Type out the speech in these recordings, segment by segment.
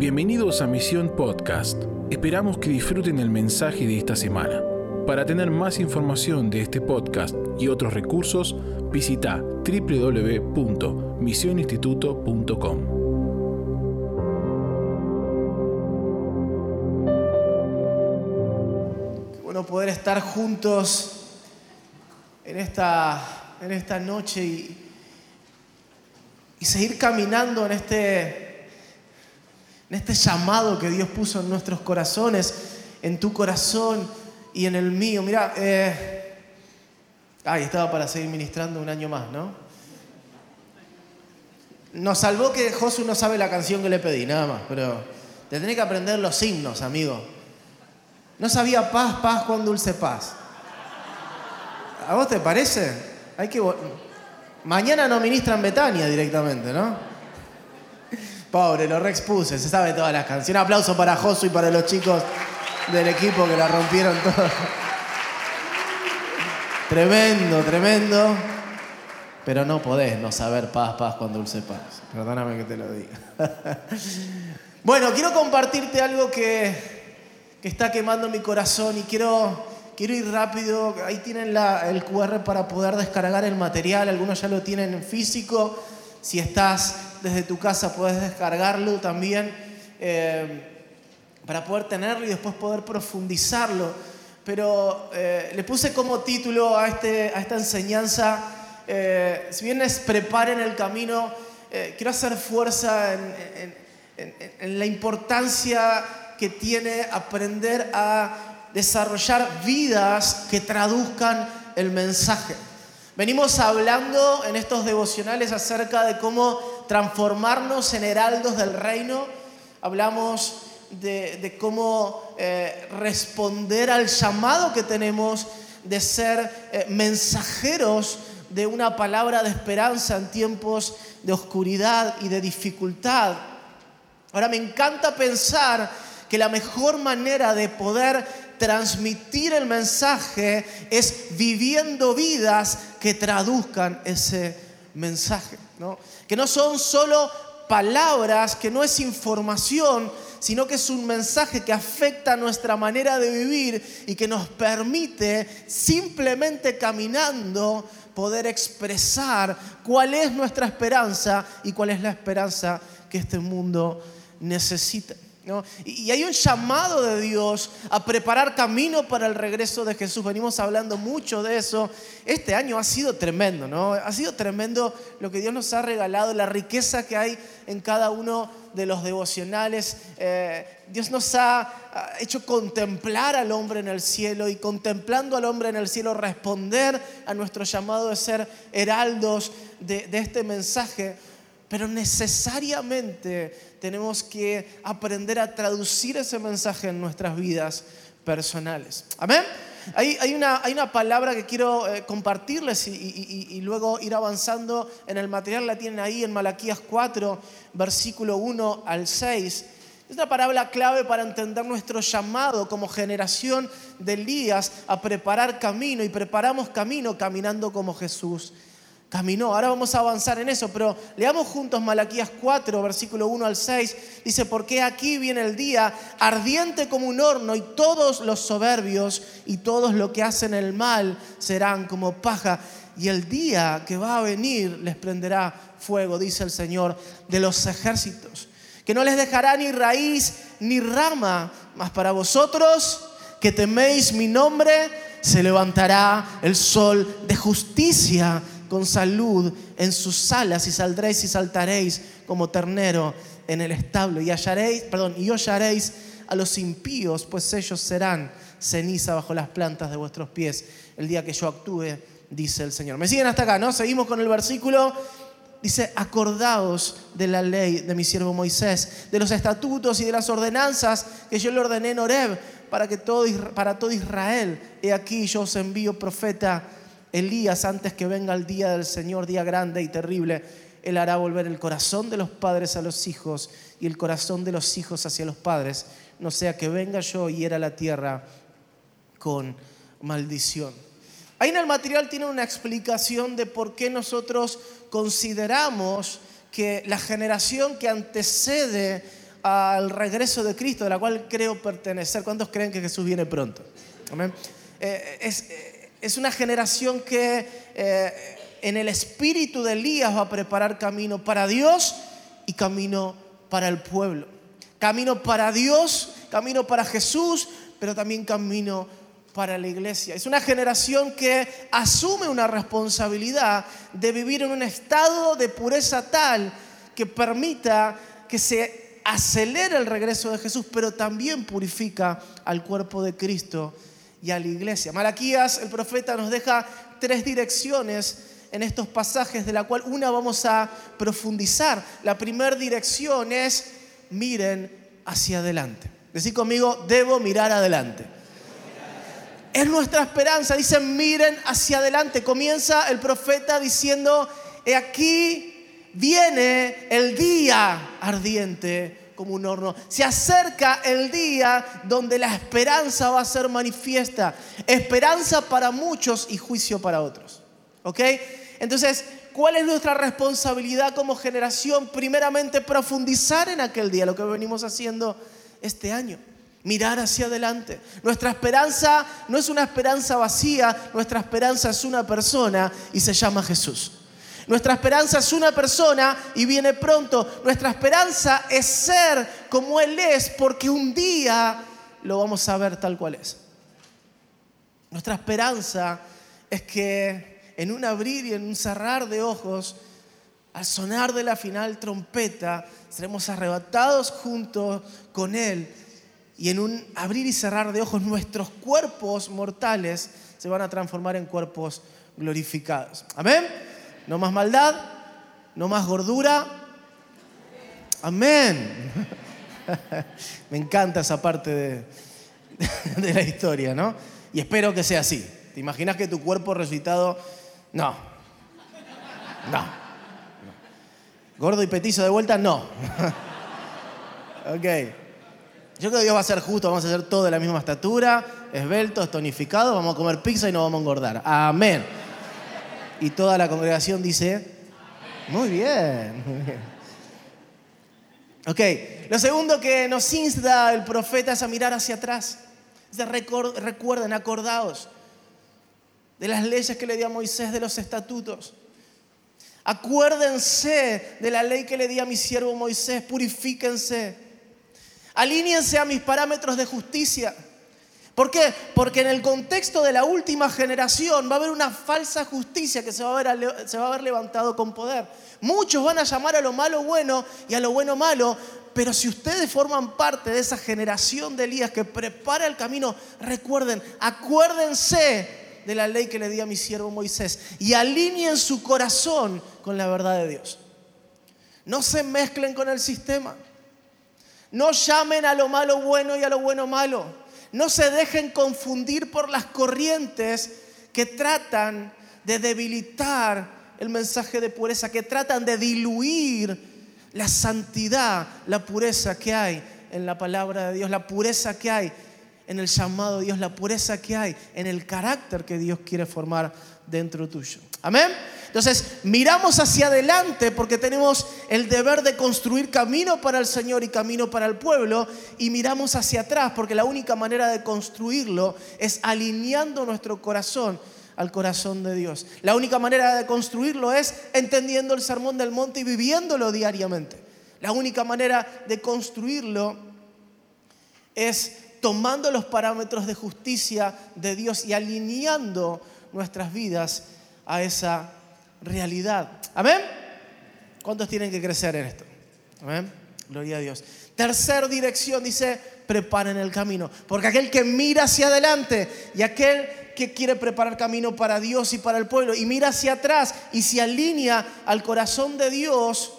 Bienvenidos a Misión Podcast. Esperamos que disfruten el mensaje de esta semana. Para tener más información de este podcast y otros recursos, visita www.misioninstituto.com. Qué bueno poder estar juntos en esta, en esta noche y, y seguir caminando en este, en este llamado que Dios puso en nuestros corazones, en tu corazón y en el mío. Mira, eh, ay, estaba para seguir ministrando un año más, ¿no? Nos salvó que Josu no sabe la canción que le pedí, nada más, pero te tenés que aprender los himnos, amigo. No sabía paz, paz, con dulce paz. ¿A vos te parece? Hay que... Mañana no ministran Betania directamente, ¿no? Pobre, lo reexpuse, se sabe todas las canciones. Un aplauso para Josu y para los chicos del equipo que la rompieron todo. Tremendo, tremendo. Pero no podés no saber paz, paz con dulce paz. Perdóname que te lo diga. bueno, quiero compartirte algo que, que está quemando mi corazón y quiero quiero ir rápido. Ahí tienen el QR para poder descargar el material. Algunos ya lo tienen en físico. Si estás desde tu casa, puedes descargarlo también eh, para poder tenerlo y después poder profundizarlo. Pero eh, le puse como título a, este, esta enseñanza, eh, si bien es preparen el camino, quiero hacer fuerza en la importancia que tiene aprender a desarrollar vidas que traduzcan el mensaje. Venimos hablando en estos devocionales acerca de cómo transformarnos en heraldos del reino. Hablamos de, cómo eh, responder al llamado que tenemos de ser eh, mensajeros de una palabra de esperanza en tiempos de oscuridad y de dificultad. Ahora me encanta pensar que la mejor manera de poder transmitir el mensaje es viviendo vidas que traduzcan ese mensaje. ¿no? Que no son solo palabras, que no es información, sino que es un mensaje que afecta nuestra manera de vivir y que nos permite simplemente caminando poder expresar cuál es nuestra esperanza y cuál es la esperanza que este mundo necesita. Y hay un llamado de Dios a preparar camino para el regreso de Jesús. Venimos hablando mucho de eso. Este año ha sido tremendo, ¿no? Ha sido tremendo lo que Dios nos ha regalado, la riqueza que hay en cada uno de los devocionales. Eh, Dios nos ha hecho contemplar al hombre en el cielo y contemplando al hombre en el cielo responder a nuestro llamado de ser heraldos de, de este mensaje pero necesariamente tenemos que aprender a traducir ese mensaje en nuestras vidas personales. Amén. Hay, una, hay una, palabra que quiero eh, compartirles y, luego ir avanzando en el material, la tienen ahí en Malaquías 4, versículo 1 al 6. Es una palabra clave para entender nuestro llamado como generación de Elías a preparar camino y preparamos camino caminando como Jesús caminó. Ahora vamos a avanzar en eso, pero leamos juntos Malaquías 4, versículo 1 al 6. Dice, porque aquí viene el día ardiente como un horno y todos los soberbios y todos los que hacen el mal serán como paja. Y el día que va a venir les prenderá fuego, dice el Señor de los ejércitos, que no les dejará ni raíz ni rama, mas para vosotros que teméis mi nombre, se levantará el sol de justicia con salud en sus alas y saldréis y saltaréis como ternero en el establo y hallaréis, perdón, y hallaréis a los impíos, pues ellos serán ceniza bajo las plantas de vuestros pies el día que yo actúe, dice el Señor. ¿Me siguen hasta acá, no? Seguimos con el versículo. Dice, acordaos de la ley de mi siervo Moisés, de los estatutos y de las ordenanzas que yo le ordené en Horeb para, que todo, para todo Israel. He aquí yo os envío profeta Elías, antes que venga el día del Señor, día grande y terrible, Él hará volver el corazón de los padres a los hijos y el corazón de los hijos hacia los padres, no sea que venga yo y hiera la tierra con maldición. Ahí en el material tiene una explicación de por qué nosotros consideramos que la generación que antecede al regreso de Cristo, de la cual creo pertenecer. ¿Cuántos creen que Jesús viene pronto? Amén. Eh, eh, es, una generación que eh, en el espíritu de Elías va a preparar camino para Dios y camino para el pueblo. Camino para Dios, camino para Jesús, pero también camino para la iglesia. Es una generación que asume una responsabilidad de vivir en un estado de pureza tal que permita que se acelere el regreso de Jesús, pero también purifica al cuerpo de Cristo y a la iglesia. Malaquías, el profeta, nos deja tres direcciones en estos pasajes, de la cual una vamos a profundizar. La primera dirección es miren hacia adelante. Decir conmigo, debo mirar adelante. Es nuestra esperanza. Dicen, miren hacia adelante. Comienza el profeta diciendo, he aquí viene el día ardiente como un horno. Se acerca el día donde la esperanza va a ser manifiesta. Esperanza para muchos y juicio para otros. ¿Ok? Entonces, ¿cuál es nuestra responsabilidad como generación? Primeramente, profundizar en aquel día, lo que venimos haciendo este año mirar hacia adelante. Nuestra esperanza no es una esperanza vacía, nuestra esperanza es una persona y se llama Jesús. Nuestra esperanza es una persona y viene pronto. Nuestra esperanza es ser como Él es porque un día lo vamos a ver tal cual es. Nuestra esperanza es que en un abrir y en un cerrar de ojos, al sonar de la final trompeta, seremos arrebatados junto con Él y en un abrir y cerrar de ojos nuestros cuerpos mortales se van a transformar en cuerpos glorificados. Amén. No más maldad, no más gordura. Amén. Me encanta esa parte de, la historia, ¿no? Y espero que sea así. ¿Te imaginas que tu cuerpo resucitado... No. No. ¿Gordo y petizo de vuelta? No. ok. Yo creo que Dios va a ser justo, vamos a hacer todo de la misma estatura, esbeltos, tonificados, vamos a comer pizza y no vamos a engordar. Amén. Y toda la congregación dice, muy bien, muy bien. Ok, lo segundo que nos insta el profeta es a mirar hacia atrás. recuerden, acordaos de las leyes que le dio a Moisés, de los estatutos. Acuérdense de la ley que le di a mi siervo Moisés, purifíquense Alíñense a mis parámetros de justicia. ¿Por qué? Porque en el contexto de la última generación va a haber una falsa justicia que se va, a ver, se va a levantado con poder. Muchos van a llamar a lo malo bueno y a lo bueno malo, pero si ustedes forman parte de esa generación de Elías que prepara el camino, recuerden, acuérdense de la ley que le di a mi siervo Moisés y alineen su corazón con la verdad de Dios. No se mezclen con el sistema. No llamen a lo malo bueno y a lo bueno malo. No se dejen confundir por las corrientes que tratan de debilitar el mensaje de pureza, que tratan de diluir la santidad, la pureza que hay en la palabra de Dios, la pureza que hay en el llamado de Dios, la pureza que hay en el carácter que Dios quiere formar dentro tuyo. Amén. Entonces, miramos hacia adelante porque tenemos el deber de construir camino para el Señor y camino para el pueblo y miramos hacia atrás porque la única manera de construirlo es alineando nuestro corazón al corazón de Dios. La única manera de construirlo es entendiendo el sermón del monte y viviéndolo diariamente. La única manera de construirlo es tomando los parámetros de justicia de Dios y alineando nuestras vidas a esa realidad. Amén. ¿Cuántos tienen que crecer en esto? Amén. Gloria a Dios. Tercer dirección dice, preparen el camino. Porque aquel que mira hacia adelante y aquel que quiere preparar camino para Dios y para el pueblo y mira hacia atrás y se alinea al corazón de Dios,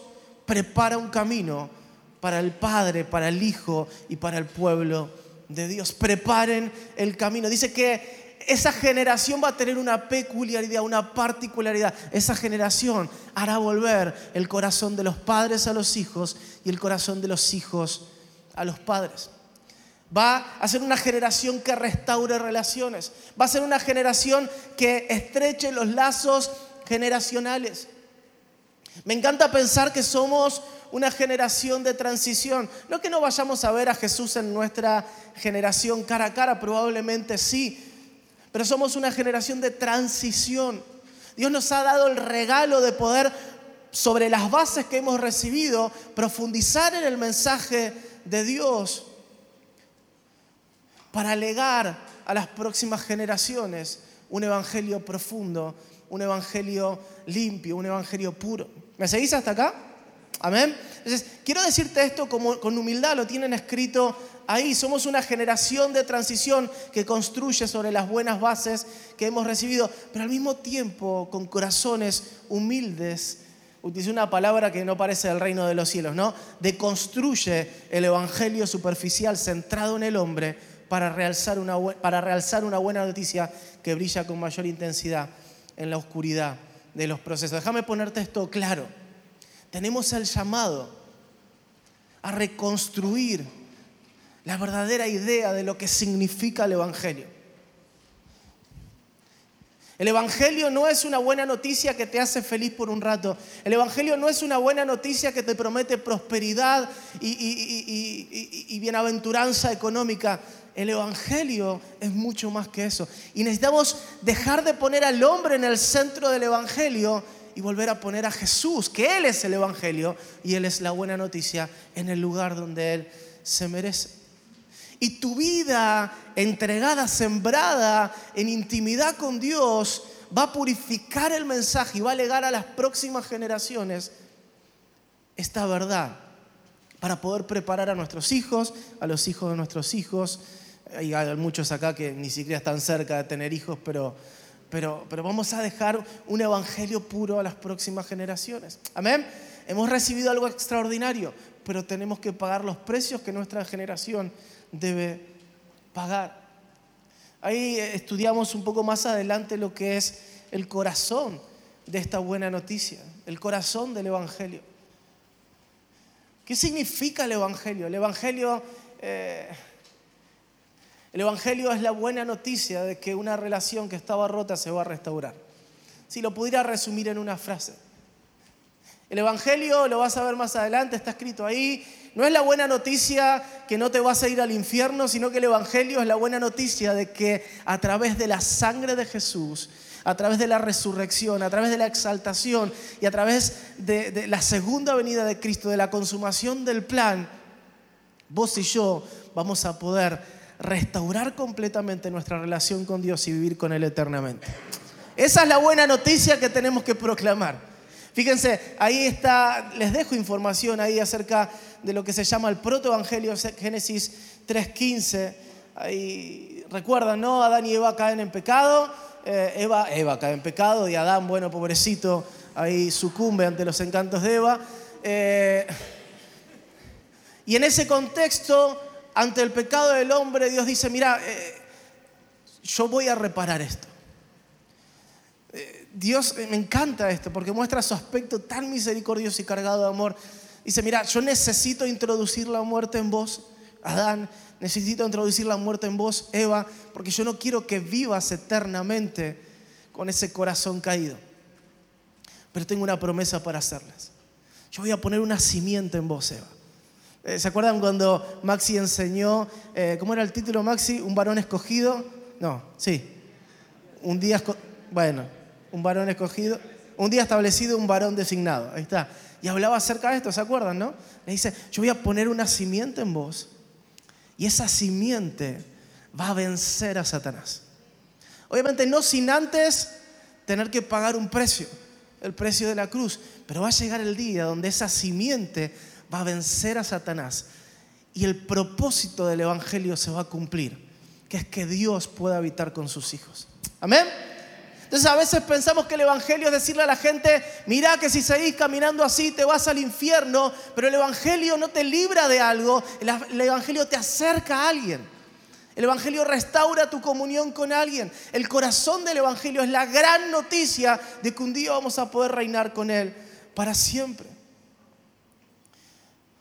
prepara un camino para el Padre, para el Hijo y para el pueblo de Dios. Preparen el camino. Dice que esa generación va a tener una peculiaridad, una particularidad. Esa generación hará volver el corazón de los padres a los hijos y el corazón de los hijos a los padres. Va a ser una generación que restaure relaciones. Va a ser una generación que estreche los lazos generacionales. Me encanta pensar que somos una generación de transición. No que no vayamos a ver a Jesús en nuestra generación cara a cara, probablemente sí, pero somos una generación de transición. Dios nos ha dado el regalo de poder, sobre las bases que hemos recibido, profundizar en el mensaje de Dios para legar a las próximas generaciones un evangelio profundo, un evangelio limpio, un evangelio puro. ¿Me seguís hasta acá? Amén. Entonces, quiero decirte esto con humildad, lo tienen escrito ahí. Somos una generación de transición que construye sobre las buenas bases que hemos recibido, pero al mismo tiempo con corazones humildes. Utilicé una palabra que no parece del reino de los cielos, ¿no? Deconstruye el evangelio superficial centrado en el hombre para realzar una, para realzar una buena noticia que brilla con mayor intensidad en la oscuridad de los procesos. Déjame ponerte esto claro. Tenemos el llamado a reconstruir la verdadera idea de lo que significa el Evangelio. El Evangelio no es una buena noticia que te hace feliz por un rato. El Evangelio no es una buena noticia que te promete prosperidad y, bienaventuranza económica. El Evangelio es mucho más que eso. Y necesitamos dejar de poner al hombre en el centro del Evangelio y volver a poner a Jesús, que Él es el Evangelio y Él es la buena noticia en el lugar donde Él se merece. Y tu vida entregada, sembrada en intimidad con Dios, va a purificar el mensaje y va a legar a las próximas generaciones esta verdad para poder preparar a nuestros hijos, a los hijos de nuestros hijos, hay muchos acá que ni siquiera están cerca de tener hijos, pero, pero, pero vamos a dejar un evangelio puro a las próximas generaciones. Amén. Hemos recibido algo extraordinario, pero tenemos que pagar los precios que nuestra generación debe pagar. Ahí estudiamos un poco más adelante lo que es el corazón de esta buena noticia, el corazón del Evangelio. ¿Qué significa el Evangelio? El Evangelio eh, el Evangelio es la buena noticia de que una relación que estaba rota se va a restaurar. Si lo pudiera resumir en una frase. El Evangelio, lo vas a ver más adelante, está escrito ahí, no es la buena noticia que no te vas a ir al infierno, sino que el Evangelio es la buena noticia de que a través de la sangre de Jesús, a través de la resurrección, a través de la exaltación y a través de, la segunda venida de Cristo, de la consumación del plan, vos y yo vamos a poder restaurar completamente nuestra relación con Dios y vivir con Él eternamente. Esa es la buena noticia que tenemos que proclamar. Fíjense, ahí está, les dejo información ahí acerca de lo que se llama el protoevangelio, Génesis 3.15. Ahí recuerdan, ¿no? Adán y Eva caen en pecado. Eh, Eva, Eva cae en pecado y Adán, bueno, pobrecito, ahí sucumbe ante los encantos de Eva. Eh, y en ese contexto, ante el pecado del hombre, Dios dice, mira, eh, yo voy a reparar esto. Dios eh, me encanta esto porque muestra su aspecto tan misericordioso y cargado de amor. Dice, mira, yo necesito introducir la muerte en vos, Adán, necesito introducir la muerte en vos, Eva, porque yo no quiero que vivas eternamente con ese corazón caído. Pero tengo una promesa para hacerles. Yo voy a poner una simiente en vos, Eva. Eh, ¿Se acuerdan cuando Maxi enseñó, eh, ¿cómo era el título Maxi? ¿Un varón escogido? No, sí. Un día, bueno, un varón escogido, un día establecido, un varón designado. Ahí está. Y hablaba acerca de esto, ¿se acuerdan, no? Le dice, yo voy a poner una simiente en vos y esa simiente va a vencer a Satanás. Obviamente no sin antes tener que pagar un precio, el precio de la cruz, pero va a llegar el día donde esa simiente va a vencer a Satanás y el propósito del Evangelio se va a cumplir, que es que Dios pueda habitar con sus hijos. Amén. Entonces a veces pensamos que el Evangelio es decirle a la gente, mira que si seguís caminando así te vas al infierno, pero el Evangelio no te libra de algo, el Evangelio te acerca a alguien. El Evangelio restaura tu comunión con alguien. El corazón del Evangelio es la gran noticia de que un día vamos a poder reinar con Él para siempre.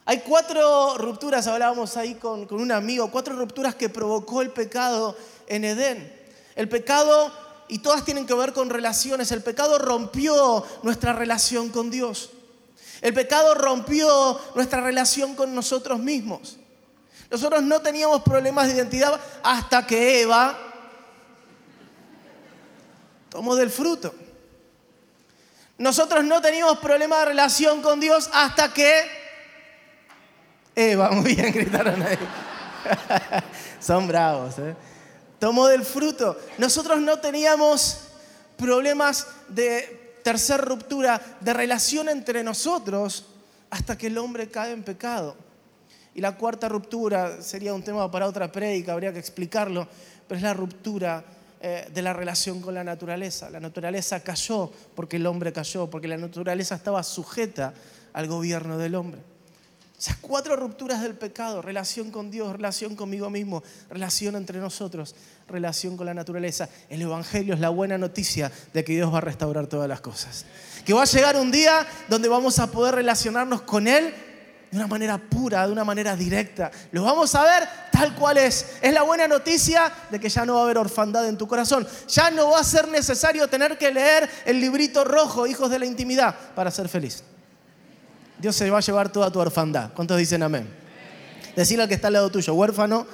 Hay cuatro rupturas, hablábamos ahí con, un amigo, cuatro rupturas que provocó el pecado en Edén. El pecado, y todas tienen que ver con relaciones, el pecado rompió nuestra relación con Dios. El pecado rompió nuestra relación con nosotros mismos. Nosotros no teníamos problemas de identidad hasta que Eva tomó del fruto. Nosotros no teníamos problemas de relación con Dios hasta que Eva, muy bien, gritaron ahí. Son bravos, ¿eh? Tomó del fruto. Nosotros no teníamos problemas de tercera ruptura, de relación entre nosotros, hasta que el hombre cae en pecado. Y la cuarta ruptura sería un tema para otra prédica, habría que explicarlo, pero es la ruptura eh, de la relación con la naturaleza. La naturaleza cayó porque el hombre cayó, porque la naturaleza estaba sujeta al gobierno del hombre. Esas cuatro rupturas del pecado, relación con Dios, relación conmigo mismo, relación entre nosotros, relación con la naturaleza. El Evangelio es la buena noticia de que Dios va a restaurar todas las cosas. Que va a llegar un día donde vamos a poder relacionarnos con Él de una manera pura, de una manera directa. Lo vamos a ver tal cual es. Es la buena noticia de que ya no va a haber orfandad en tu corazón. Ya no va a ser necesario tener que leer el librito rojo, hijos de la intimidad, para ser feliz. Dios se va a llevar toda tu orfandad. ¿Cuántos dicen amén? Decirle al que está al lado tuyo, huérfano,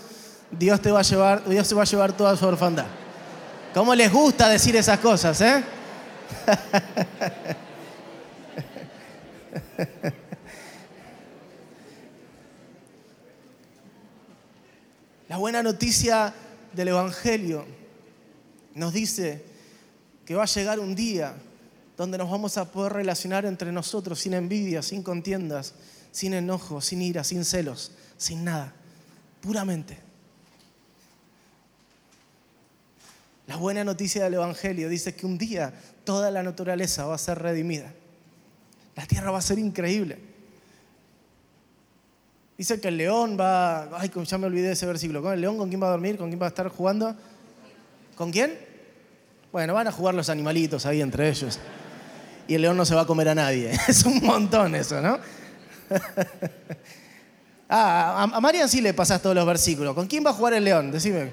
Dios te va a llevar, Dios se va a llevar toda su orfandad. ¿Cómo les gusta decir esas cosas, eh? La buena noticia del Evangelio nos dice que va a llegar un día donde nos vamos a poder relacionar entre nosotros sin envidia, sin contiendas, sin enojo, sin ira, sin celos, sin nada, puramente. La buena noticia del Evangelio dice que un día toda la naturaleza va a ser redimida. La tierra va a ser increíble. Dice que el león va, ay, ya me olvidé de ese versículo. ¿Con el león con quién va a dormir? ¿Con quién va a estar jugando? ¿Con quién? Bueno, van a jugar los animalitos ahí entre ellos y el león no se va a comer a nadie. Es un montón eso, ¿no? Ah, a Marian sí le pasas todos los versículos. ¿Con quién va a jugar el león? Decime.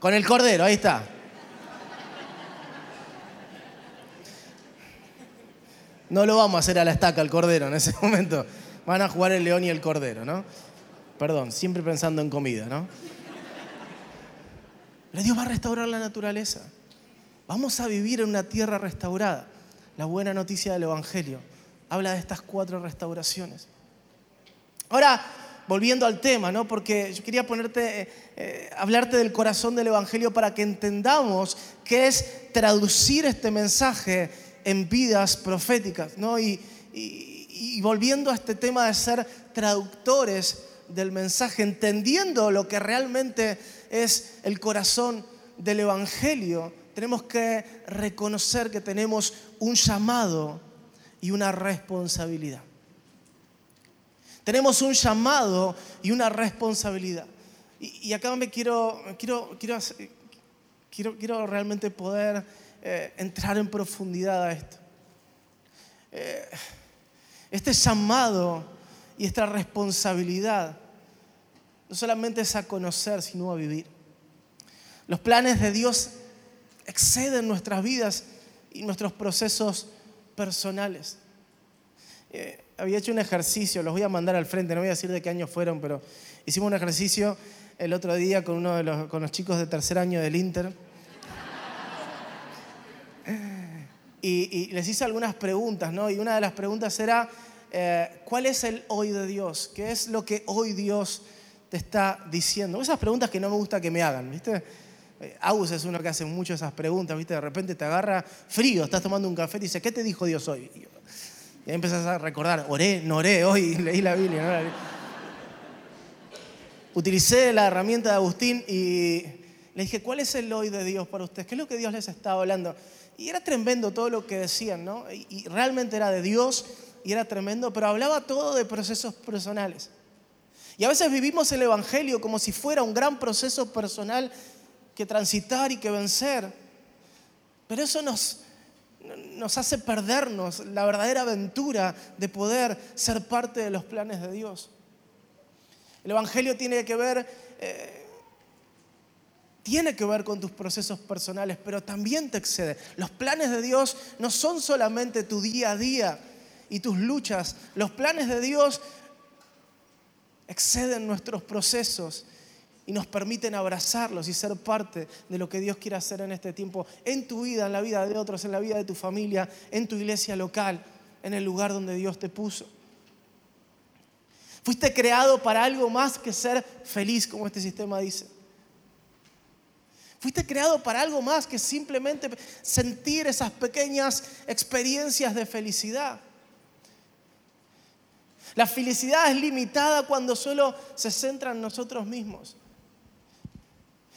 Con el cordero, ahí está. No lo vamos a hacer a la estaca el cordero en ese momento. Van a jugar el león y el cordero, ¿no? Perdón, siempre pensando en comida, ¿no? Pero Dios va a restaurar la naturaleza. Vamos a vivir en una tierra restaurada la buena noticia del Evangelio. Habla de estas cuatro restauraciones. Ahora, volviendo al tema, ¿no? porque yo quería ponerte, eh, eh, hablarte del corazón del Evangelio para que entendamos qué es traducir este mensaje en vidas proféticas. ¿no? Y, y volviendo a este tema de ser traductores del mensaje, entendiendo lo que realmente es el corazón del Evangelio, tenemos que reconocer que tenemos un llamado y una responsabilidad. Tenemos un llamado y una responsabilidad. Y, acá me quiero, quiero, quiero, quiero, quiero realmente poder eh, entrar en profundidad a esto. Eh, este llamado y esta responsabilidad no solamente es a conocer, sino a vivir. Los planes de Dios exceden nuestras vidas y nuestros procesos personales. Eh, había hecho un ejercicio, los voy a mandar al frente, no voy a decir de qué año fueron, pero hicimos un ejercicio el otro día con uno de los, con los chicos de tercer año del Inter. Y, les hice algunas preguntas, ¿no? Y una de las preguntas era, eh, ¿cuál es el hoy de Dios? ¿Qué es lo que hoy Dios te está diciendo? Esas preguntas que no me gusta que me hagan, ¿viste? Eh, Agus es uno que hace mucho esas preguntas, ¿viste? De repente te agarra frío, estás tomando un café y dice, ¿qué te dijo Dios hoy? Y ahí empezás a recordar, oré, no oré, hoy leí la Biblia. Utilicé la herramienta de Agustín y le dije, ¿cuál es el hoy de Dios para ustedes? ¿Qué es lo que Dios les estaba hablando? Y era tremendo todo lo que decían, ¿no? Y realmente era de Dios y era tremendo, pero hablaba todo de procesos personales. Y a veces vivimos el Evangelio como si fuera un gran proceso personal que transitar y que vencer. Pero eso nos, nos hace perdernos la verdadera aventura de poder ser parte de los planes de Dios. El Evangelio tiene que ver, eh, tiene que ver con tus procesos personales, pero también te excede. Los planes de Dios no son solamente tu día a día y tus luchas. Los planes de Dios exceden nuestros procesos y nos permiten abrazarlos y ser parte de lo que Dios quiere hacer en este tiempo, en tu vida, en la vida de otros, en la vida de tu familia, en tu iglesia local, en el lugar donde Dios te puso. Fuiste creado para algo más que ser feliz, como este sistema dice. Fuiste creado para algo más que simplemente sentir esas pequeñas experiencias de felicidad. La felicidad es limitada cuando solo se centra en nosotros mismos.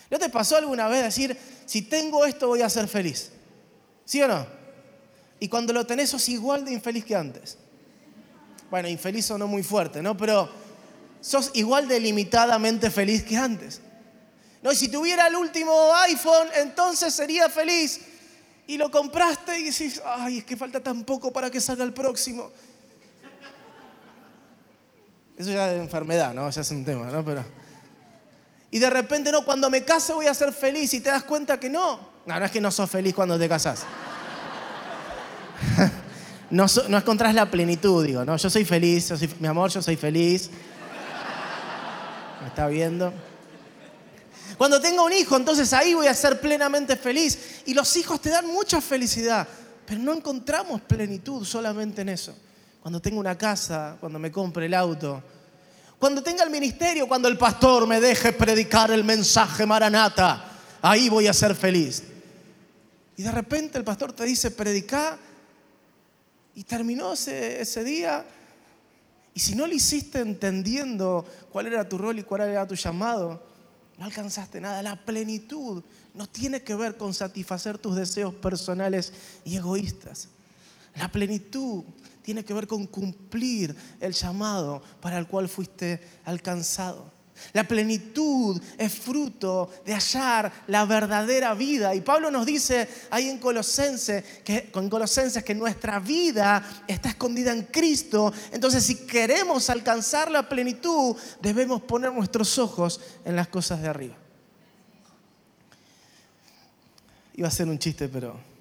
¿No te pasó alguna vez decir, si tengo esto voy a ser feliz? ¿Sí o no? Y cuando lo tenés sos igual de infeliz que antes. Bueno, infeliz o no muy fuerte, ¿no? Pero sos igual de limitadamente feliz que antes. No, y si tuviera el último iPhone, entonces sería feliz. Y lo compraste y decís, ay, es que falta tan poco para que salga el próximo. Eso ya es enfermedad, ¿no? Ya es un tema, ¿no? Pero... Y de repente, no, cuando me case voy a ser feliz y te das cuenta que no. No, no es que no sos feliz cuando te casas. no, no encontrás la plenitud, digo, ¿no? Yo soy feliz, mi amor, yo soy feliz. ¿Me está viendo? Cuando tenga un hijo, entonces ahí voy a ser plenamente feliz. Y los hijos te dan mucha felicidad, pero no encontramos plenitud solamente en eso. Cuando tenga una casa, cuando me compre el auto, cuando tenga el ministerio, cuando el pastor me deje predicar el mensaje maranata, ahí voy a ser feliz. Y de repente el pastor te dice, predica, y terminó ese, ese día. Y si no lo hiciste entendiendo cuál era tu rol y cuál era tu llamado, no alcanzaste nada. La plenitud no tiene que ver con satisfacer tus deseos personales y egoístas. La plenitud tiene que ver con cumplir el llamado para el cual fuiste alcanzado. La plenitud es fruto de hallar la verdadera vida. Y Pablo nos dice ahí en Colosenses que, en Colosenses que nuestra vida está escondida en Cristo. Entonces si queremos alcanzar la plenitud, debemos poner nuestros ojos en las cosas de arriba. Iba a ser un chiste, pero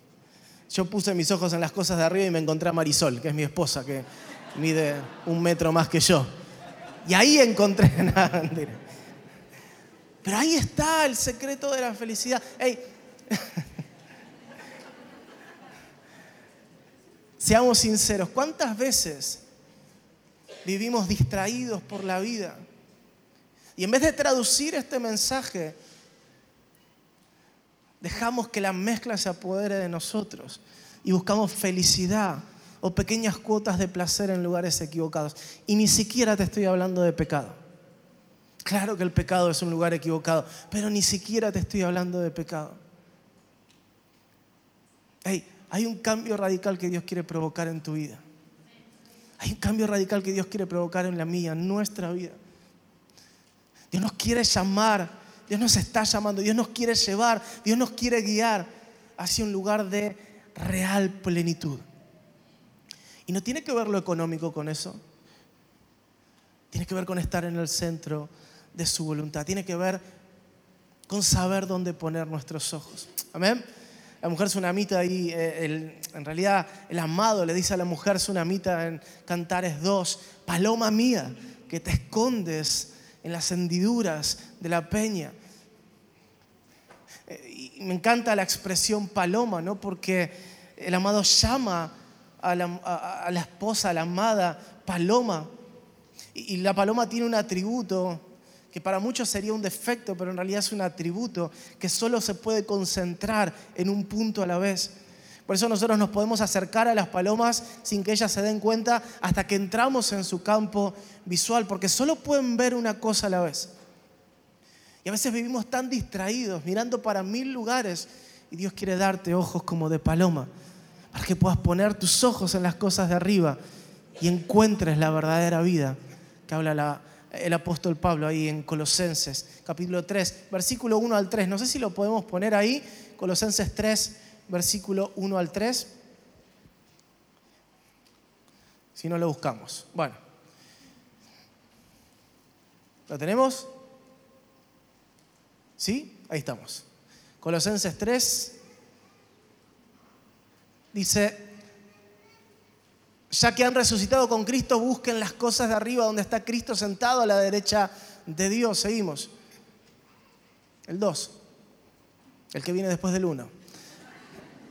yo puse mis ojos en las cosas de arriba y me encontré a Marisol, que es mi esposa, que mide un metro más que yo. Y ahí encontré nada. Pero ahí está el secreto de la felicidad. Seamos sinceros, ¿cuántas veces vivimos distraídos por la vida? Y en vez de traducir este mensaje, dejamos que la mezcla se apodere de nosotros y buscamos felicidad o pequeñas cuotas de placer en lugares equivocados. Y ni siquiera te estoy hablando de pecado. Claro que el pecado es un lugar equivocado, pero ni siquiera te estoy hablando de pecado. Hey, hay un cambio radical que Dios quiere provocar en tu vida. Hay un cambio radical que Dios quiere provocar en la mía, en nuestra vida. Dios nos quiere llamar, Dios nos está llamando, Dios nos quiere llevar, Dios nos quiere guiar hacia un lugar de real plenitud. Y no tiene que ver lo económico con eso. Tiene que ver con estar en el centro de su voluntad. Tiene que ver con saber dónde poner nuestros ojos. Amén. La mujer tsunamita ahí, eh, en realidad el amado le dice a la mujer tsunamita en Cantares 2, paloma mía, que te escondes en las hendiduras de la peña. Eh, y me encanta la expresión paloma, ¿no? Porque el amado llama a la, esposa, a la amada, paloma. Y, y la paloma tiene un atributo que para muchos sería un defecto, pero en realidad es un atributo que solo se puede concentrar en un punto a la vez. Por eso nosotros nos podemos acercar a las palomas sin que ellas se den cuenta hasta que entramos en su campo visual, porque solo pueden ver una cosa a la vez. Y a veces vivimos tan distraídos, mirando para mil lugares, y Dios quiere darte ojos como de paloma para que puedas poner tus ojos en las cosas de arriba y encuentres la verdadera vida que habla el apóstol Pablo ahí en Colosenses, capítulo 3, versículo 1 al 3. No sé si lo podemos poner ahí, Colosenses 3, versículo 1 al 3. Si no lo buscamos. Bueno. ¿Lo tenemos? ¿Sí? Ahí estamos. Colosenses 3, Dice, ya que han resucitado con Cristo, busquen las cosas de arriba donde está Cristo sentado a la derecha de Dios. Seguimos. El 2. El que viene después del 1.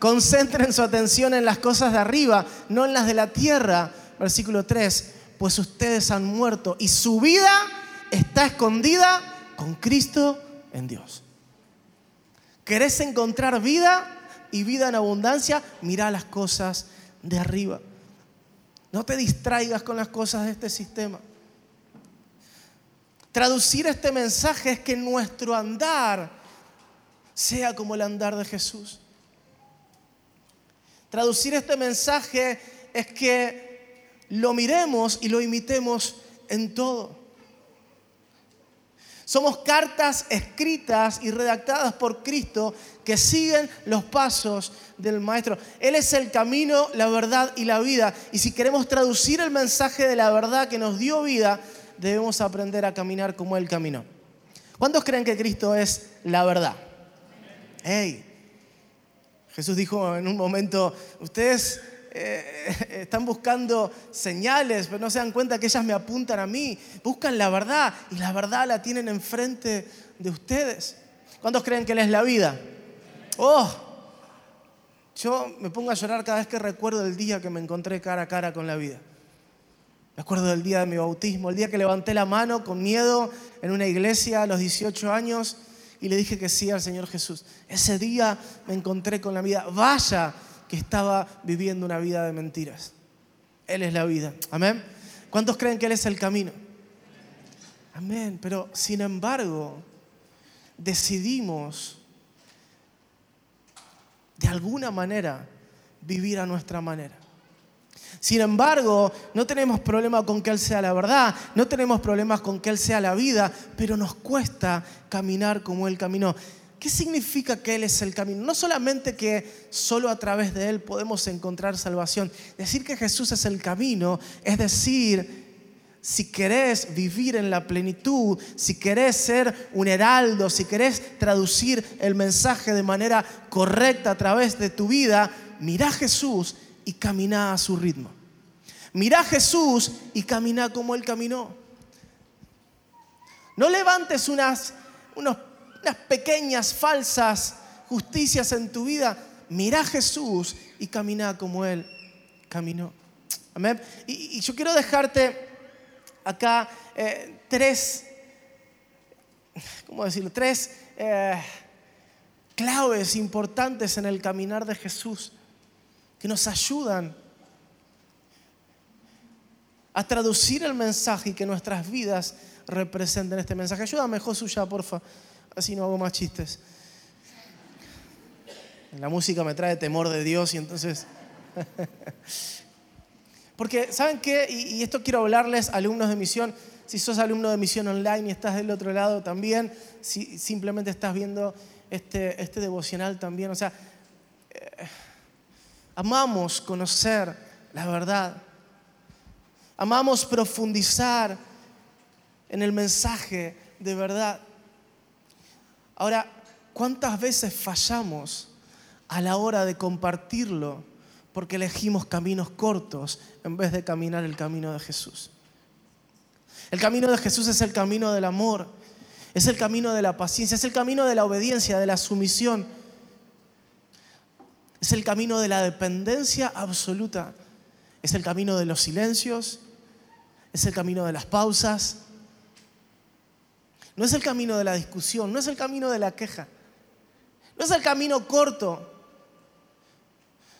Concentren su atención en las cosas de arriba, no en las de la tierra. Versículo 3. Pues ustedes han muerto y su vida está escondida con Cristo en Dios. ¿Querés encontrar vida y vida en abundancia? Mira las cosas de arriba. No te distraigas con las cosas de este sistema. Traducir este mensaje es que nuestro andar sea como el andar de Jesús. Traducir este mensaje es que lo miremos y lo imitemos en todo. Somos cartas escritas y redactadas por Cristo que siguen los pasos del Maestro. Él es el camino, la verdad y la vida. Y si queremos traducir el mensaje de la verdad que nos dio vida, debemos aprender a caminar como Él caminó. ¿Cuántos creen que Cristo es la verdad? Hey, Jesús dijo en un momento, ustedes eh, están buscando señales, pero no se dan cuenta que ellas me apuntan a mí. Buscan la verdad y la verdad la tienen enfrente de ustedes. ¿Cuántos creen que Él es la vida? Oh, yo me pongo a llorar cada vez que recuerdo el día que me encontré cara a cara con la vida. Me acuerdo del día de mi bautismo, el día que levanté la mano con miedo en una iglesia a los 18 años y le dije que sí al Señor Jesús. Ese día me encontré con la vida. Vaya que estaba viviendo una vida de mentiras. Él es la vida. Amén. ¿Cuántos creen que Él es el camino? Amén. Pero sin embargo, decidimos de alguna manera vivir a nuestra manera. Sin embargo, no tenemos problema con que Él sea la verdad, no tenemos problemas con que Él sea la vida, pero nos cuesta caminar como Él caminó. ¿Qué significa que Él es el camino? No solamente que solo a través de Él podemos encontrar salvación. Decir que Jesús es el camino es decir, si querés vivir en la plenitud, si querés ser un heraldo, si querés traducir el mensaje de manera correcta a través de tu vida, mira a Jesús y camina a su ritmo. Mira a Jesús y camina como Él caminó. No levantes unas, unas pequeñas falsas justicias en tu vida. Mira a Jesús y camina como Él caminó. Amén. Y, yo quiero dejarte acá eh, tres, ¿cómo decirlo? Tres eh, claves importantes en el caminar de Jesús que nos ayudan a traducir el mensaje y que nuestras vidas representen este mensaje. Ayúdame, Josu, ya, porfa, así no hago más chistes. La música me trae temor de Dios y entonces... Porque, ¿saben qué? Y, esto quiero hablarles, alumnos de misión. Si sos alumno de misión online y estás del otro lado también, si simplemente estás viendo este, este devocional también, o sea, eh, amamos conocer la verdad. Amamos profundizar en el mensaje de verdad. Ahora, ¿cuántas veces fallamos a la hora de compartirlo porque elegimos caminos cortos en vez de caminar el camino de Jesús? El camino de Jesús es el camino del amor, es el camino de la paciencia, es el camino de la obediencia, de la sumisión, es el camino de la dependencia absoluta, es el camino de los silencios, es el camino de las pausas, no es el camino de la discusión, no es el camino de la queja, no es el camino corto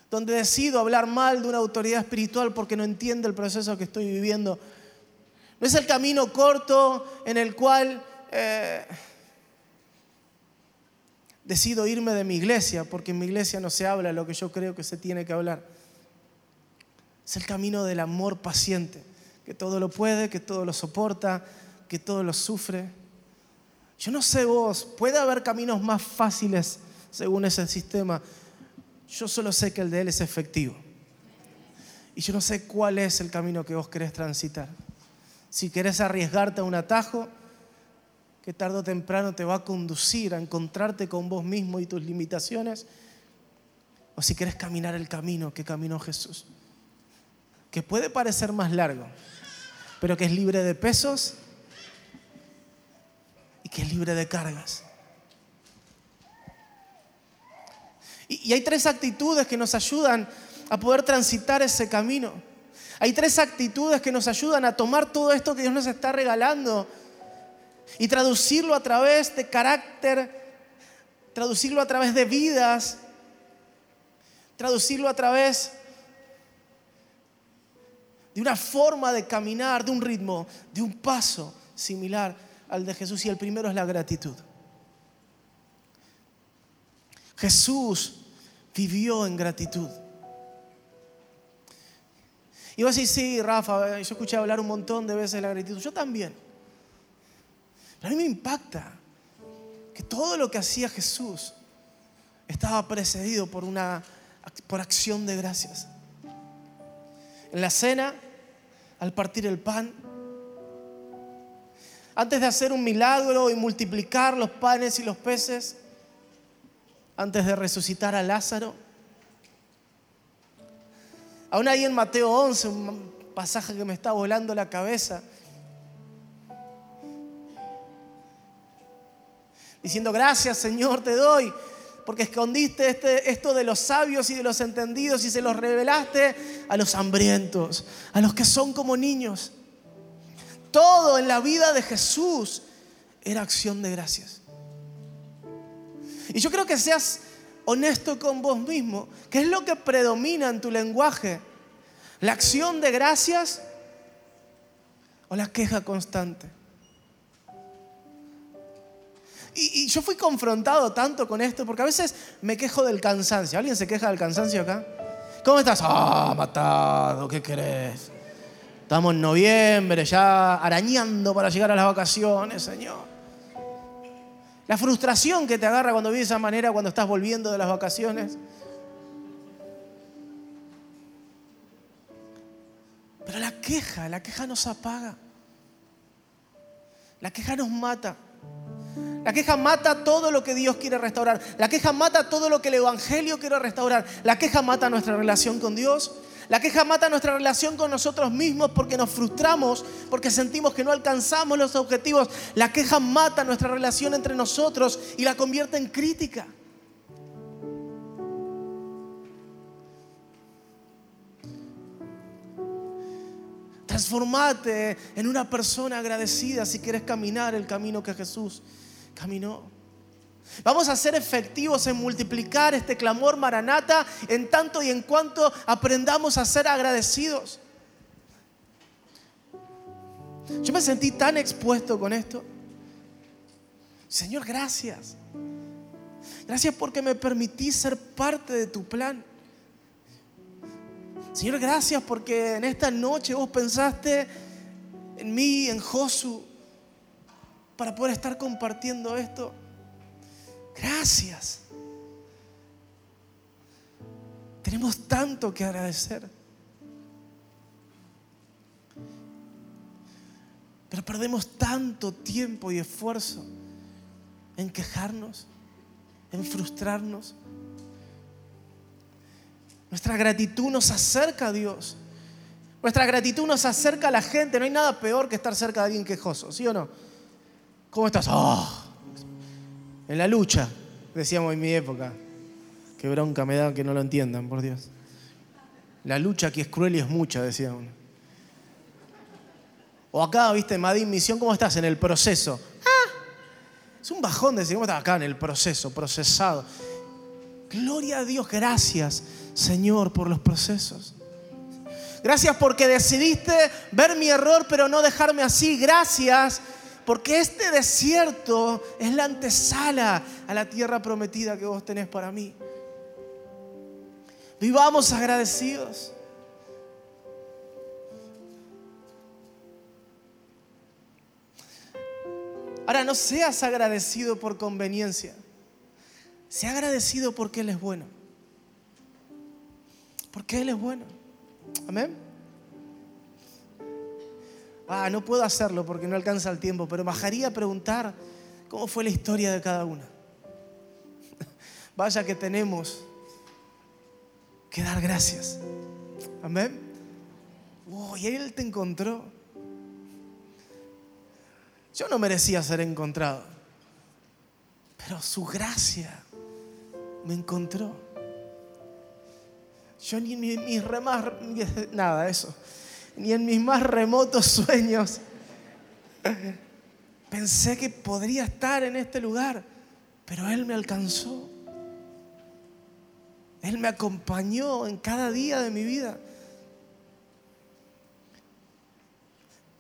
donde decido hablar mal de una autoridad espiritual porque no entiende el proceso que estoy viviendo. No es el camino corto en el cual eh, decido irme de mi iglesia porque en mi iglesia no se habla lo que yo creo que se tiene que hablar. Es el camino del amor paciente, que todo lo puede, que todo lo soporta, que todo lo sufre. Yo no sé vos, puede haber caminos más fáciles según ese sistema, yo solo sé que el de Él es efectivo. Y yo no sé cuál es el camino que vos querés transitar. Si querés arriesgarte a un atajo, que tarde o temprano te va a conducir a encontrarte con vos mismo y tus limitaciones, o si querés caminar el camino que caminó Jesús. que puede parecer más largo, pero que es libre de pesos y que es libre de cargas. Y hay tres actitudes que nos ayudan a poder transitar ese camino. Hay tres actitudes que nos ayudan a tomar todo esto que Dios nos está regalando y traducirlo a través de carácter, traducirlo a través de vidas, traducirlo a través de una forma de caminar, de un ritmo, de un paso similar al de Jesús. Y el primero es la gratitud. Jesús vivió en gratitud. Y vos decís, sí, Rafa, yo escuché hablar un montón de veces de la gratitud. Yo también. A mí me impacta que todo lo que hacía Jesús estaba precedido por una por acción de gracias. En la cena, al partir el pan, antes de hacer un milagro y multiplicar los panes y los peces, antes de resucitar a Lázaro, Aún ahí en Mateo 11, un pasaje que me está volando la cabeza, diciendo, gracias Señor te doy, porque escondiste este, esto de los sabios y de los entendidos y se los revelaste a los hambrientos, a los que son como niños. Todo en la vida de Jesús era acción de gracias. Y yo creo que seas honesto con vos mismo. ¿Qué es lo que predomina en tu lenguaje? ¿La acción de gracias o la queja constante? Y, yo fui confrontado tanto con esto porque a veces me quejo del cansancio. ¿Alguien se queja del cansancio acá? ¿Cómo estás? Ah, matado, ¿qué querés? Estamos en noviembre, ya arañando para llegar a las vacaciones, Señor. La frustración que te agarra cuando vives de esa manera, cuando estás volviendo de las vacaciones. Pero la queja, la queja nos apaga. La queja nos mata. La queja mata todo lo que Dios quiere restaurar. La queja mata todo lo que el Evangelio quiere restaurar. La queja mata nuestra relación con Dios. La queja mata nuestra relación con nosotros mismos porque nos frustramos, porque sentimos que no alcanzamos los objetivos. La queja mata nuestra relación entre nosotros y la convierte en crítica. Transformate en una persona agradecida si quieres caminar el camino que Jesús caminó. Vamos a ser efectivos en multiplicar este clamor maranata en tanto y en cuanto aprendamos a ser agradecidos. Yo me sentí tan expuesto con esto. Señor, gracias. Gracias porque me permití ser parte de tu plan. Señor, gracias porque en esta noche vos pensaste en mí, en Josu, para poder estar compartiendo esto. Gracias. Tenemos tanto que agradecer. Pero perdemos tanto tiempo y esfuerzo en quejarnos, en frustrarnos. Nuestra gratitud nos acerca a Dios. Nuestra gratitud nos acerca a la gente. No hay nada peor que estar cerca de alguien quejoso, ¿sí o no? ¿Cómo estás? Oh, en la lucha, decíamos en mi época. Qué bronca me da que no lo entiendan, por Dios. La lucha aquí es cruel y es mucha, decía uno. O acá, viste, Madín Misión, ¿cómo estás en el proceso? Ah, es un bajón decir, ¿cómo estás acá en el proceso, procesado? Gloria a Dios, gracias, Señor, por los procesos. Gracias porque decidiste ver mi error, pero no dejarme así. Gracias porque este desierto es la antesala a la tierra prometida que vos tenés para mí. Vivamos agradecidos. Ahora, no seas agradecido por conveniencia. Sea agradecido porque Él es bueno. Porque Él es bueno. Amén ah, no puedo hacerlo porque no alcanza el tiempo, pero bajaría a preguntar cómo fue la historia de cada una. Vaya que tenemos que dar gracias. Amén. Oh, y Él te encontró. Yo no merecía ser encontrado, pero su gracia me encontró. Yo ni mis remas, nada, eso, ni en mis más remotos sueños pensé que podría estar en este lugar, pero Él me alcanzó. Él me acompañó en cada día de mi vida.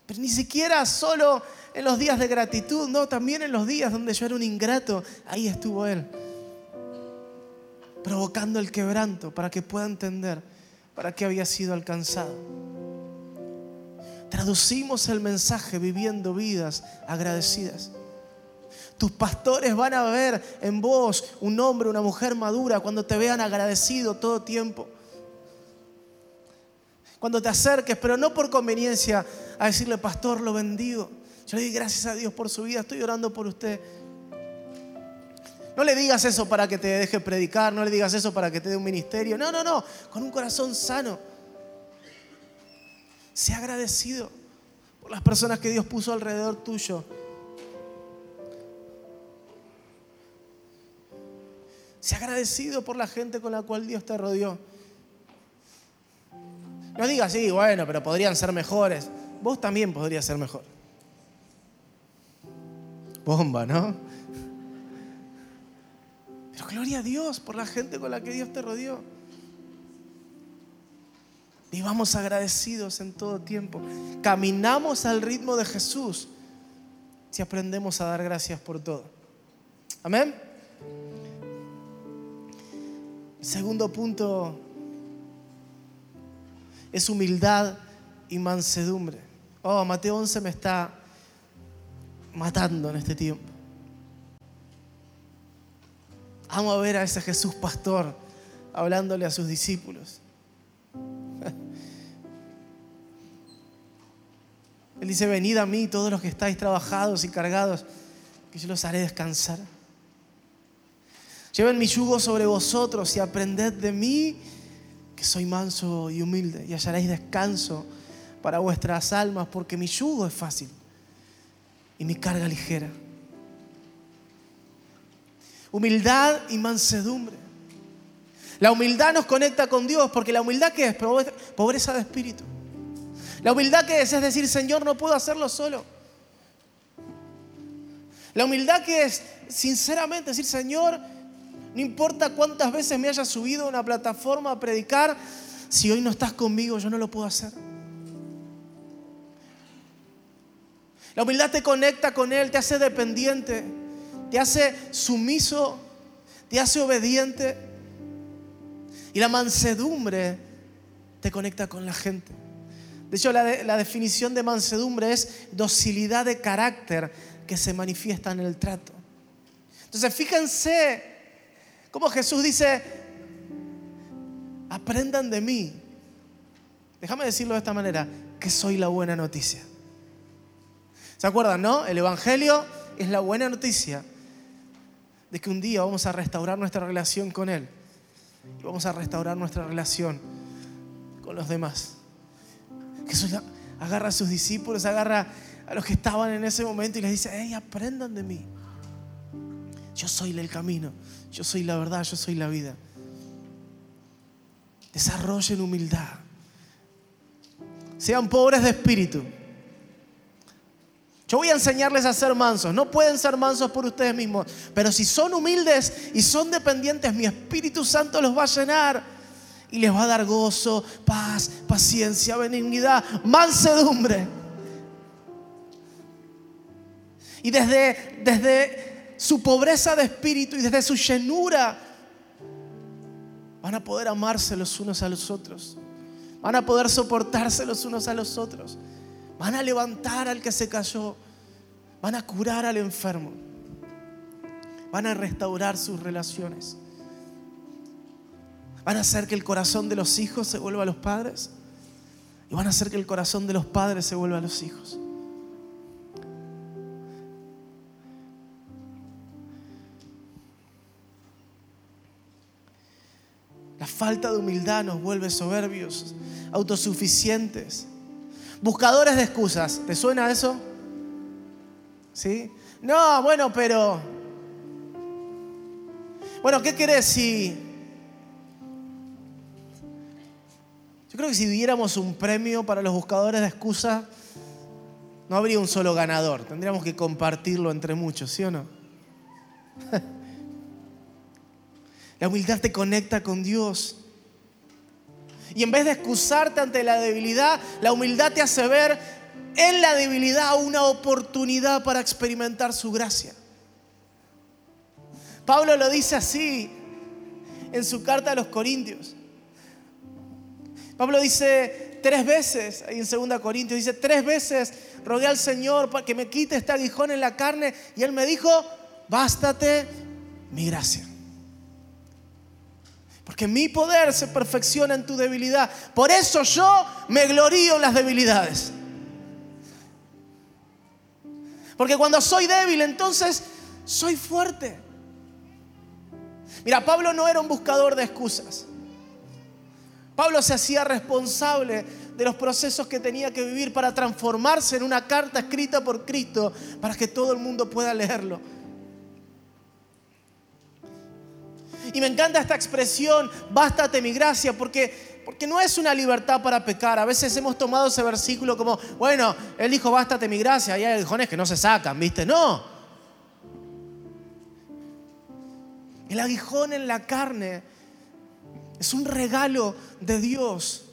Pero ni siquiera solo en los días de gratitud, no, también en los días donde yo era un ingrato, ahí estuvo Él provocando el quebranto para que pueda entender para qué había sido alcanzado. Traducimos el mensaje viviendo vidas agradecidas. Tus pastores van a ver en vos un hombre, una mujer madura cuando te vean agradecido todo tiempo. Cuando te acerques, pero no por conveniencia a decirle, pastor, lo bendigo. Yo le doy gracias a Dios por su vida, estoy orando por usted. No le digas eso para que te deje predicar, no le digas eso para que te dé un ministerio. No, no, no, con un corazón sano. Sea agradecido por las personas que Dios puso alrededor tuyo. Sea agradecido por la gente con la cual Dios te rodeó. No digas, sí, bueno, pero podrían ser mejores. Vos también podrías ser mejor. Bomba, ¿no? Pero gloria a Dios por la gente con la que Dios te rodeó. Vivamos agradecidos en todo tiempo. Caminamos al ritmo de Jesús si aprendemos a dar gracias por todo. Amén. segundo punto es humildad y mansedumbre. Oh, Mateo 11 me está matando en este tiempo. Amo a ver a ese Jesús pastor hablándole a sus discípulos. Él dice, venid a mí todos los que estáis trabajados y cargados, que yo los haré descansar. Lleven mi yugo sobre vosotros y aprended de mí, que soy manso y humilde, y hallaréis descanso para vuestras almas, porque mi yugo es fácil y mi carga ligera humildad y mansedumbre. La humildad nos conecta con Dios porque la humildad que es pobreza de espíritu. La humildad que es es decir, Señor, no puedo hacerlo solo. La humildad que es sinceramente decir, Señor, no importa cuántas veces me haya subido a una plataforma a predicar, si hoy no estás conmigo, yo no lo puedo hacer. La humildad te conecta con Él, te hace dependiente te hace sumiso, te hace obediente. Y la mansedumbre te conecta con la gente. De hecho, la, definición de mansedumbre es docilidad de carácter que se manifiesta en el trato. Entonces, fíjense cómo Jesús dice, aprendan de mí. Déjame decirlo de esta manera, que soy la buena noticia. ¿Se acuerdan, no? El Evangelio es la buena noticia de que un día vamos a restaurar nuestra relación con Él y vamos a restaurar nuestra relación con los demás. Jesús agarra a sus discípulos, agarra a los que estaban en ese momento y les dice, hey, aprendan de mí. Yo soy el camino, yo soy la verdad, yo soy la vida. Desarrollen humildad. Sean pobres de espíritu yo voy a enseñarles a ser mansos. No pueden ser mansos por ustedes mismos. Pero si son humildes y son dependientes, mi Espíritu Santo los va a llenar. Y les va a dar gozo, paz, paciencia, benignidad, mansedumbre. Y desde, desde su pobreza de espíritu y desde su llenura, van a poder amarse los unos a los otros. Van a poder soportarse los unos a los otros. Van a levantar al que se cayó. Van a curar al enfermo. Van a restaurar sus relaciones. Van a hacer que el corazón de los hijos se vuelva a los padres. Y van a hacer que el corazón de los padres se vuelva a los hijos. La falta de humildad nos vuelve soberbios, autosuficientes Buscadores de excusas. ¿Te suena eso? ¿Sí? No, bueno, pero... Bueno, ¿qué querés si... que si diéramos un premio para los buscadores de excusas, no habría un solo ganador. Tendríamos que compartirlo entre muchos, ¿sí o no? La humildad te conecta con Dios. Y en vez de excusarte ante la debilidad, la humildad te hace ver en la debilidad una oportunidad para experimentar su gracia. Pablo lo dice así en su carta a los Corintios. Pablo dice tres veces, ahí en 2 Corintios, dice tres veces, rogué al Señor para que me quite este aguijón en la carne y Él me dijo, bástate mi gracia. Porque mi poder se perfecciona en tu debilidad. Por eso yo me glorío en las debilidades. Porque cuando soy débil, entonces soy fuerte. Mira, Pablo no era un buscador de excusas. Pablo se hacía responsable de los procesos que tenía que vivir para transformarse en una carta escrita por Cristo para que todo el mundo pueda leerlo. Y me encanta esta expresión, bástate mi gracia, porque, porque no es una libertad para pecar. A veces hemos tomado ese versículo como, bueno, él dijo, bástate mi gracia, y hay aguijones que no se sacan, ¿viste? No. El aguijón en la carne es un regalo de Dios,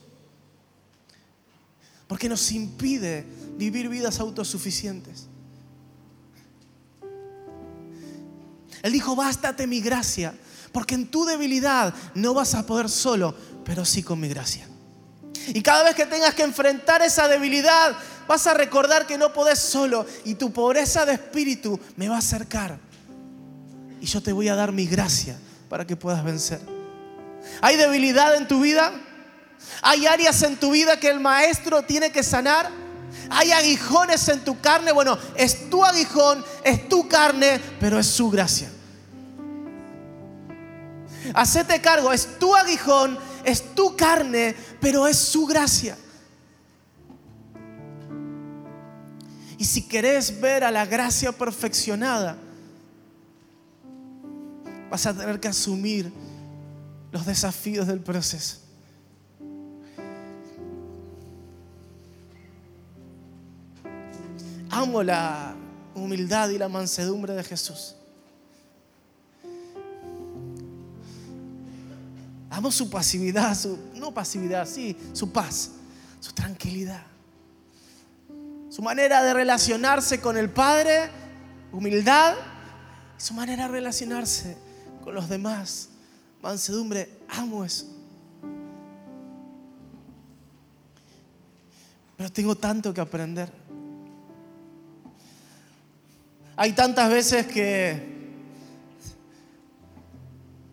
porque nos impide vivir vidas autosuficientes. Él dijo, bástate mi gracia. Porque en tu debilidad no vas a poder solo, pero sí con mi gracia. Y cada vez que tengas que enfrentar esa debilidad, vas a recordar que no podés solo y tu pobreza de espíritu me va a acercar. Y yo te voy a dar mi gracia para que puedas vencer. ¿Hay debilidad en tu vida? ¿Hay áreas en tu vida que el maestro tiene que sanar? ¿Hay aguijones en tu carne? Bueno, es tu aguijón, es tu carne, pero es su gracia. Hacete cargo, es tu aguijón, es tu carne, pero es su gracia. Y si querés ver a la gracia perfeccionada, vas a tener que asumir los desafíos del proceso. Amo la humildad y la mansedumbre de Jesús. Amo su pasividad, su, no pasividad, sí, su paz, su tranquilidad. Su manera de relacionarse con el Padre, humildad, y su manera de relacionarse con los demás, mansedumbre. Amo eso. Pero tengo tanto que aprender. Hay tantas veces que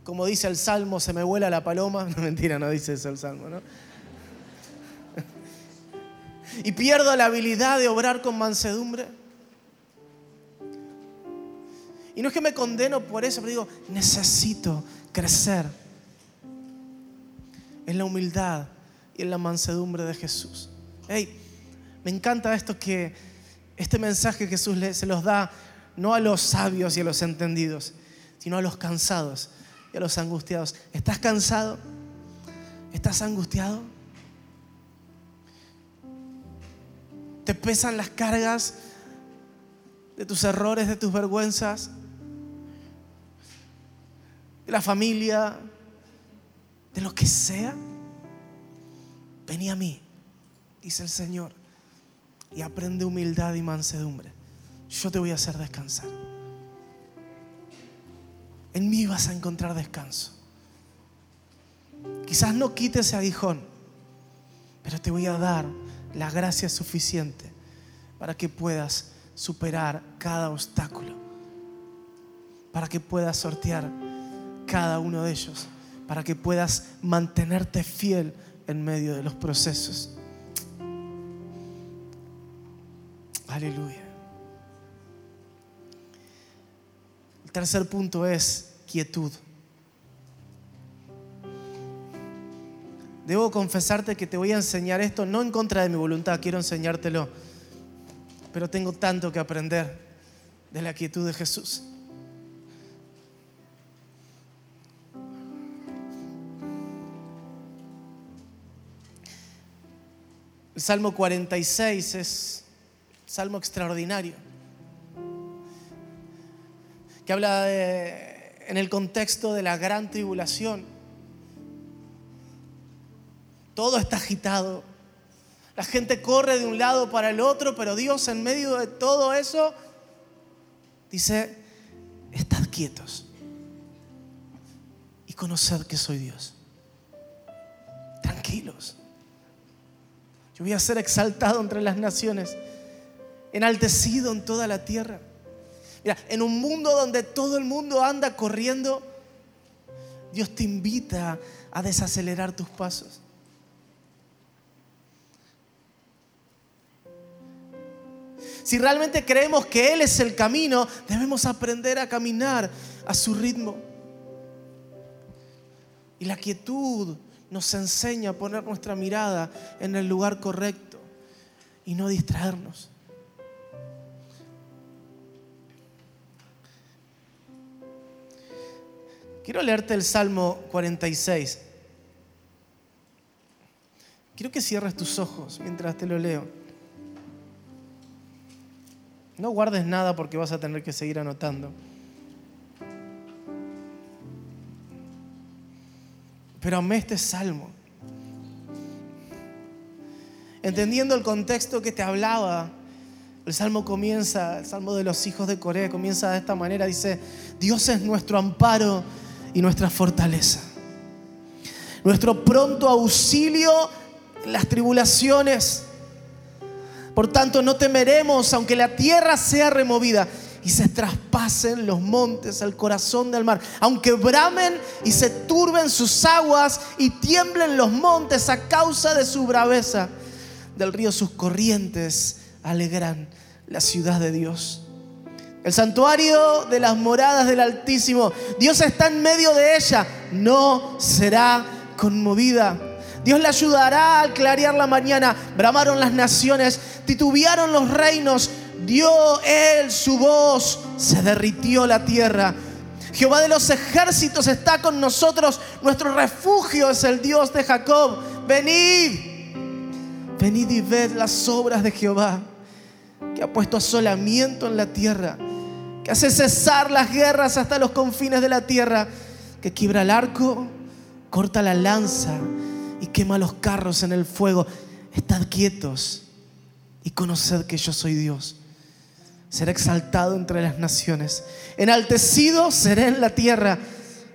como dice el Salmo, se me vuela la paloma. No, mentira, no dice eso el Salmo, ¿no? Y pierdo la habilidad de obrar con mansedumbre. Y no es que me condeno por eso, pero digo, necesito crecer en la humildad y en la mansedumbre de Jesús. Hey, me encanta esto que este mensaje Jesús se los da no a los sabios y a los entendidos, sino a los cansados y a los angustiados. ¿Estás cansado? ¿Estás angustiado? ¿Te pesan las cargas de tus errores, de tus vergüenzas? ¿De la familia? ¿De lo que sea? Vení a mí, dice el Señor, y aprende humildad y mansedumbre. Yo te voy a hacer descansar. En mí vas a encontrar descanso. Quizás no quites ese aguijón, pero te voy a dar la gracia suficiente para que puedas superar cada obstáculo, para que puedas sortear cada uno de ellos, para que puedas mantenerte fiel en medio de los procesos. Aleluya. El tercer punto es quietud. Debo confesarte que te voy a enseñar esto, no en contra de mi voluntad, quiero enseñártelo, pero tengo tanto que aprender de la quietud de Jesús. El Salmo 46 es un salmo extraordinario, que habla en el contexto de la gran tribulación. Todo está agitado. La gente corre de un lado para el otro, pero Dios en medio de todo eso dice, estad quietos y conoced que soy Dios. Tranquilos. Yo voy a ser exaltado entre las naciones, enaltecido en toda la tierra. Mira, en un mundo donde todo el mundo anda corriendo, Dios te invita a desacelerar tus pasos. Si realmente creemos que Él es el camino, debemos aprender a caminar a su ritmo. Y la quietud nos enseña a poner nuestra mirada en el lugar correcto y no distraernos. Quiero leerte el Salmo 46. Quiero que cierres tus ojos mientras te lo leo. No guardes nada porque vas a tener que seguir anotando. Pero amé este salmo. Entendiendo el contexto que te hablaba, el salmo comienza, el salmo de los hijos de Corea comienza de esta manera, dice, Dios es nuestro amparo y nuestra fortaleza. Nuestro pronto auxilio en las tribulaciones. Por tanto, no temeremos aunque la tierra sea removida y se traspasen los montes al corazón del mar, aunque bramen y se turben sus aguas y tiemblen los montes a causa de su braveza. Del río sus corrientes alegran la ciudad de Dios. El santuario de las moradas del Altísimo. Dios está en medio de ella. No será conmovida. Dios le ayudará al clarear la mañana. Bramaron las naciones, titubearon los reinos dio él su voz, se derritió la tierra. Jehová de los ejércitos está con nosotros, nuestro refugio es el Dios de Jacob. Venid, venid y ved las obras de Jehová, que ha puesto asolamiento en la tierra, que hace cesar las guerras hasta los confines de la tierra, que quiebra el arco, corta la lanza y quema los carros en el fuego. Estad quietos y conoced que yo soy Dios será exaltado entre las naciones. Enaltecido será en la tierra.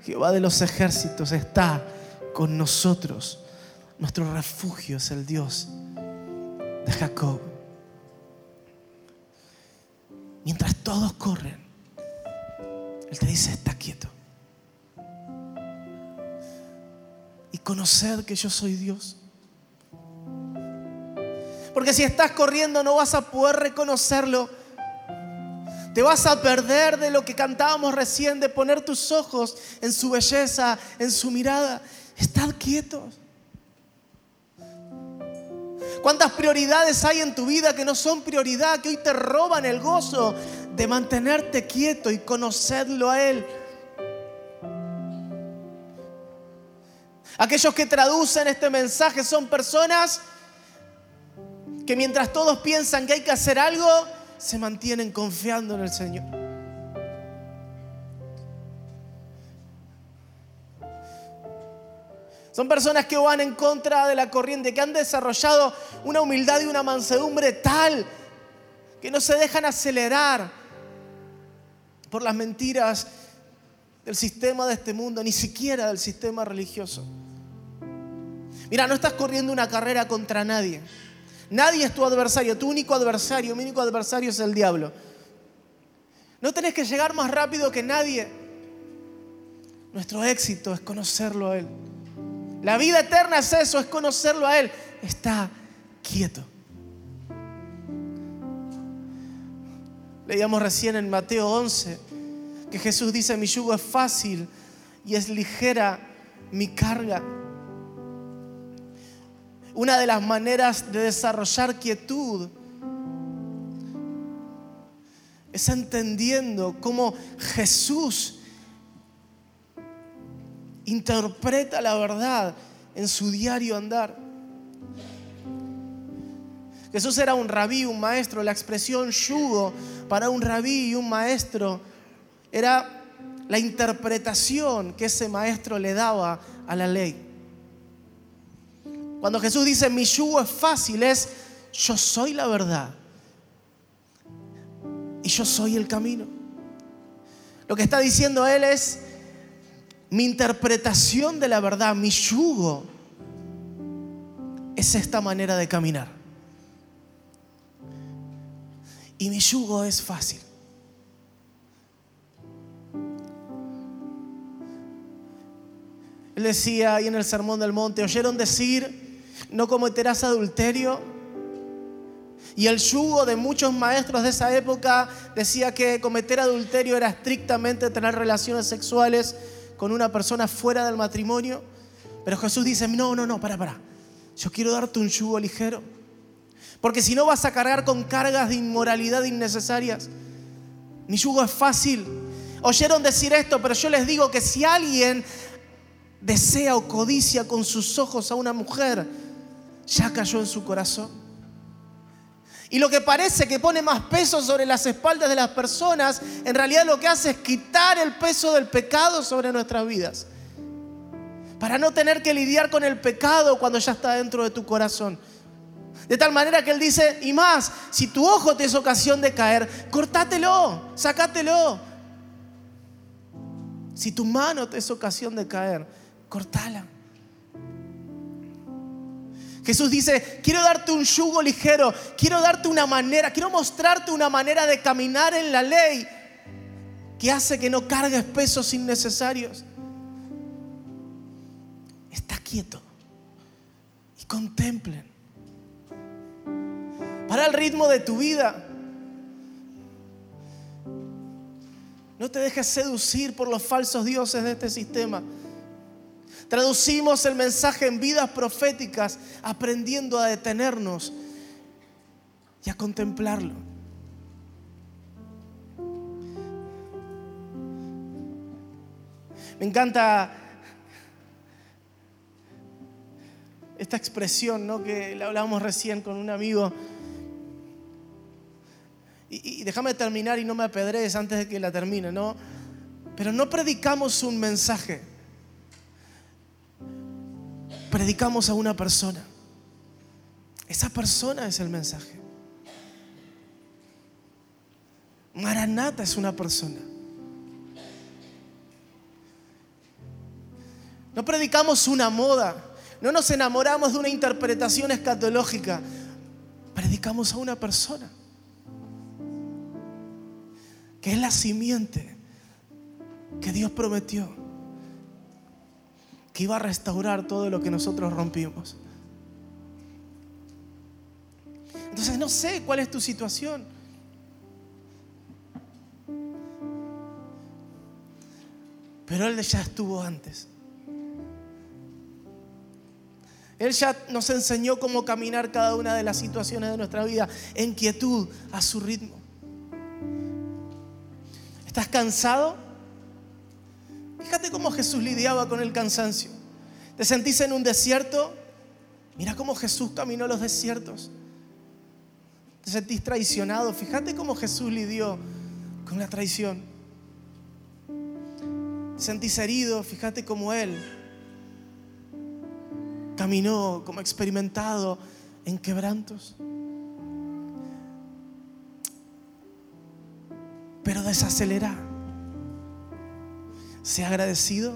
Jehová de los ejércitos está con nosotros. Nuestro refugio es el Dios de Jacob. Mientras todos corren, Él te dice, está quieto. Y conocer que yo soy Dios. Porque si estás corriendo no vas a poder reconocerlo te vas a perder de lo que cantábamos recién, de poner tus ojos en su belleza, en su mirada. Estad quietos. ¿Cuántas prioridades hay en tu vida que no son prioridad, que hoy te roban el gozo de mantenerte quieto y conocerlo a Él? Aquellos que traducen este mensaje son personas que mientras todos piensan que hay que hacer algo, se mantienen confiando en el Señor. Son personas que van en contra de la corriente, que han desarrollado una humildad y una mansedumbre tal que no se dejan acelerar por las mentiras del sistema de este mundo, ni siquiera del sistema religioso. Mira, no estás corriendo una carrera contra nadie. Nadie es tu adversario, tu único adversario, mi único adversario es el diablo. No tenés que llegar más rápido que nadie. Nuestro éxito es conocerlo a Él. La vida eterna es eso, es conocerlo a Él. Está quieto. Leíamos recién en Mateo 11 que Jesús dice, mi yugo es fácil y es ligera mi carga. Una de las maneras de desarrollar quietud es entendiendo cómo Jesús interpreta la verdad en su diario andar. Jesús era un rabí, un maestro. La expresión yugo para un rabí y un maestro era la interpretación que ese maestro le daba a la ley. Cuando Jesús dice mi yugo es fácil, es yo soy la verdad y yo soy el camino. Lo que está diciendo Él es mi interpretación de la verdad, mi yugo, es esta manera de caminar. Y mi yugo es fácil. Él decía ahí en el Sermón del Monte, oyeron decir, no cometerás adulterio. Y el yugo de muchos maestros de esa época decía que cometer adulterio era estrictamente tener relaciones sexuales con una persona fuera del matrimonio. Pero Jesús dice, no, no, no, para, para. Yo quiero darte un yugo ligero. Porque si no vas a cargar con cargas de inmoralidad innecesarias. Mi yugo es fácil. Oyeron decir esto, pero yo les digo que si alguien desea o codicia con sus ojos a una mujer, ya cayó en su corazón. Y lo que parece que pone más peso sobre las espaldas de las personas, en realidad lo que hace es quitar el peso del pecado sobre nuestras vidas. Para no tener que lidiar con el pecado cuando ya está dentro de tu corazón. De tal manera que Él dice, y más, si tu ojo te es ocasión de caer, cortátelo, sacátelo. Si tu mano te es ocasión de caer, cortala. Jesús dice, quiero darte un yugo ligero, quiero darte una manera, quiero mostrarte una manera de caminar en la ley que hace que no cargues pesos innecesarios. Está quieto y contemplen. Para el ritmo de tu vida. No te dejes seducir por los falsos dioses de este sistema. Traducimos el mensaje en vidas proféticas aprendiendo a detenernos y a contemplarlo. Me encanta esta expresión ¿no? que la hablábamos recién con un amigo. Y, déjame terminar y no me apedrees antes de que la termine, ¿no? Pero no predicamos un mensaje predicamos a una persona. Esa persona es el mensaje. Maranata es una persona. No predicamos una moda, no nos enamoramos de una interpretación escatológica, predicamos a una persona, que es la simiente que Dios prometió que iba a restaurar todo lo que nosotros rompimos. Entonces no sé cuál es tu situación. Pero Él ya estuvo antes. Él ya nos enseñó cómo caminar cada una de las situaciones de nuestra vida en quietud, a su ritmo. ¿Estás cansado? Fíjate cómo Jesús lidiaba con el cansancio. ¿Te sentís en un desierto? Mira cómo Jesús caminó los desiertos. ¿Te sentís traicionado? Fíjate cómo Jesús lidió con la traición. ¿Te sentís herido? Fíjate cómo Él caminó como experimentado en quebrantos. Pero desacelera. Sea agradecido.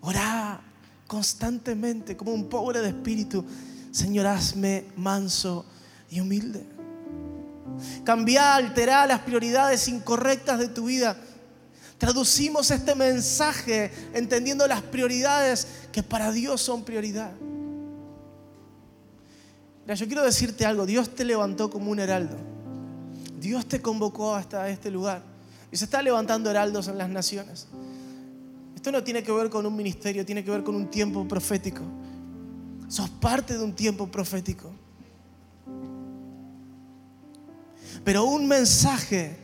Ora constantemente como un pobre de espíritu. Señor, hazme manso y humilde. Cambia, altera las prioridades incorrectas de tu vida. Traducimos este mensaje entendiendo las prioridades que para Dios son prioridad. Mira, yo quiero decirte algo. Dios te levantó como un heraldo. Dios te convocó hasta este lugar. Y se está levantando heraldos en las naciones. Esto no tiene que ver con un ministerio, tiene que ver con un tiempo profético. Sos parte de un tiempo profético. Pero un mensaje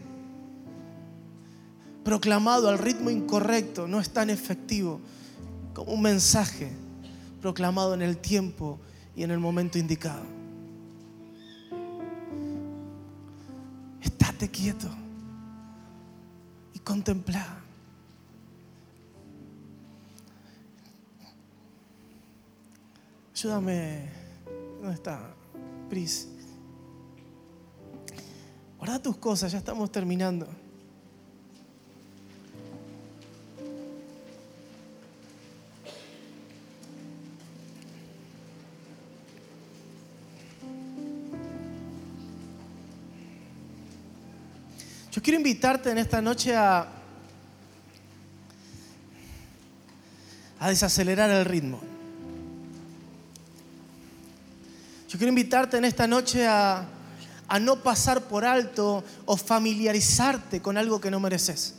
proclamado al ritmo incorrecto no es tan efectivo como un mensaje proclamado en el tiempo y en el momento indicado. Estate quieto y contempla. Ayúdame. ¿Dónde está? Pris. Guarda tus cosas, ya estamos terminando. Yo quiero invitarte en esta noche a, a desacelerar el ritmo. Yo quiero invitarte en esta noche a, a no pasar por alto o familiarizarte con algo que no mereces.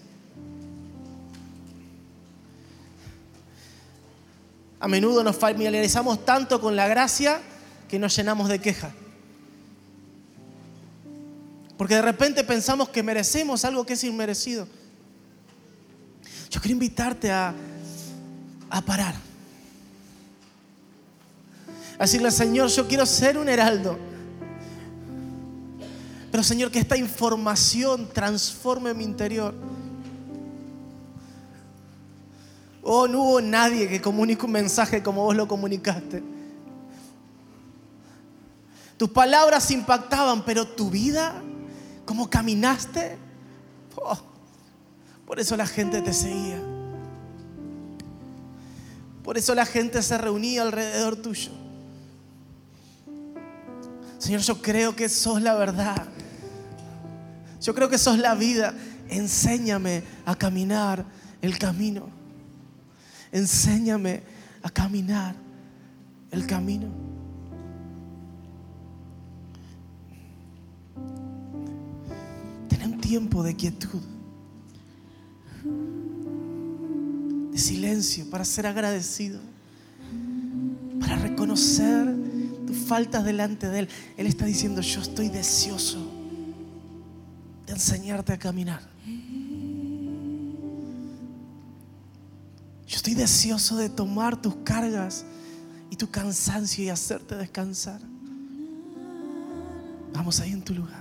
A menudo nos familiarizamos tanto con la gracia que nos llenamos de queja. Porque de repente pensamos que merecemos algo que es inmerecido. Yo quiero invitarte a, a parar. A decirle, Señor, yo quiero ser un heraldo. Pero Señor, que esta información transforme mi interior. Oh, no hubo nadie que comunique un mensaje como vos lo comunicaste. Tus palabras impactaban, pero tu vida, cómo caminaste, oh, por eso la gente te seguía. Por eso la gente se reunía alrededor tuyo. Señor, yo creo que sos la verdad. Yo creo que sos la vida. Enséñame a caminar el camino. Enséñame a caminar el camino. Tiempo de quietud, de silencio, para ser agradecido, para reconocer tus faltas delante de Él. Él está diciendo, yo estoy deseoso de enseñarte a caminar. Yo estoy deseoso de tomar tus cargas y tu cansancio y hacerte descansar. Vamos ahí en tu lugar.